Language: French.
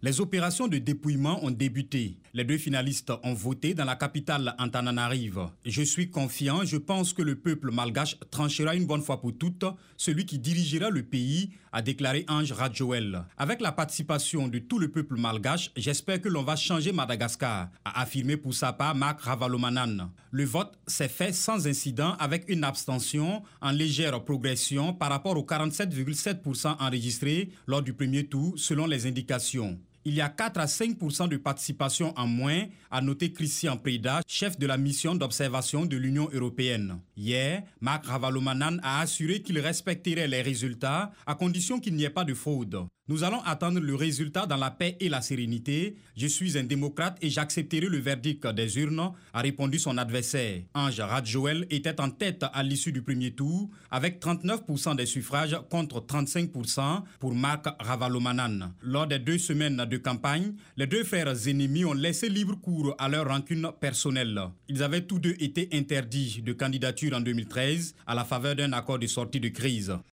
Les opérations de dépouillement ont débuté. Les deux finalistes ont voté dans la capitale Antananarive. Je suis confiant, je pense que le peuple malgache tranchera une bonne fois pour toutes celui qui dirigera le pays, a déclaré Ange Radjoel. Avec la participation de tout le peuple malgache, j'espère que l'on va changer Madagascar, a affirmé pour sa part Marc Ravalomanan. Le vote s'est fait sans incident avec une abstention en légère progression par rapport aux 47,7% enregistrés lors du premier tour selon les indications il y a 4 à 5% de participation en moins, a noté Christian Preda, chef de la mission d'observation de l'Union européenne. Hier, Marc Ravalomanan a assuré qu'il respecterait les résultats à condition qu'il n'y ait pas de fraude. Nous allons attendre le résultat dans la paix et la sérénité. Je suis un démocrate et j'accepterai le verdict des urnes, a répondu son adversaire. Ange Radjoel était en tête à l'issue du premier tour avec 39% des suffrages contre 35% pour Marc Ravalomanan. Lors des deux semaines de campagne, les deux frères ennemis ont laissé libre cours à leur rancune personnelle. Ils avaient tous deux été interdits de candidature en 2013 à la faveur d'un accord de sortie de crise.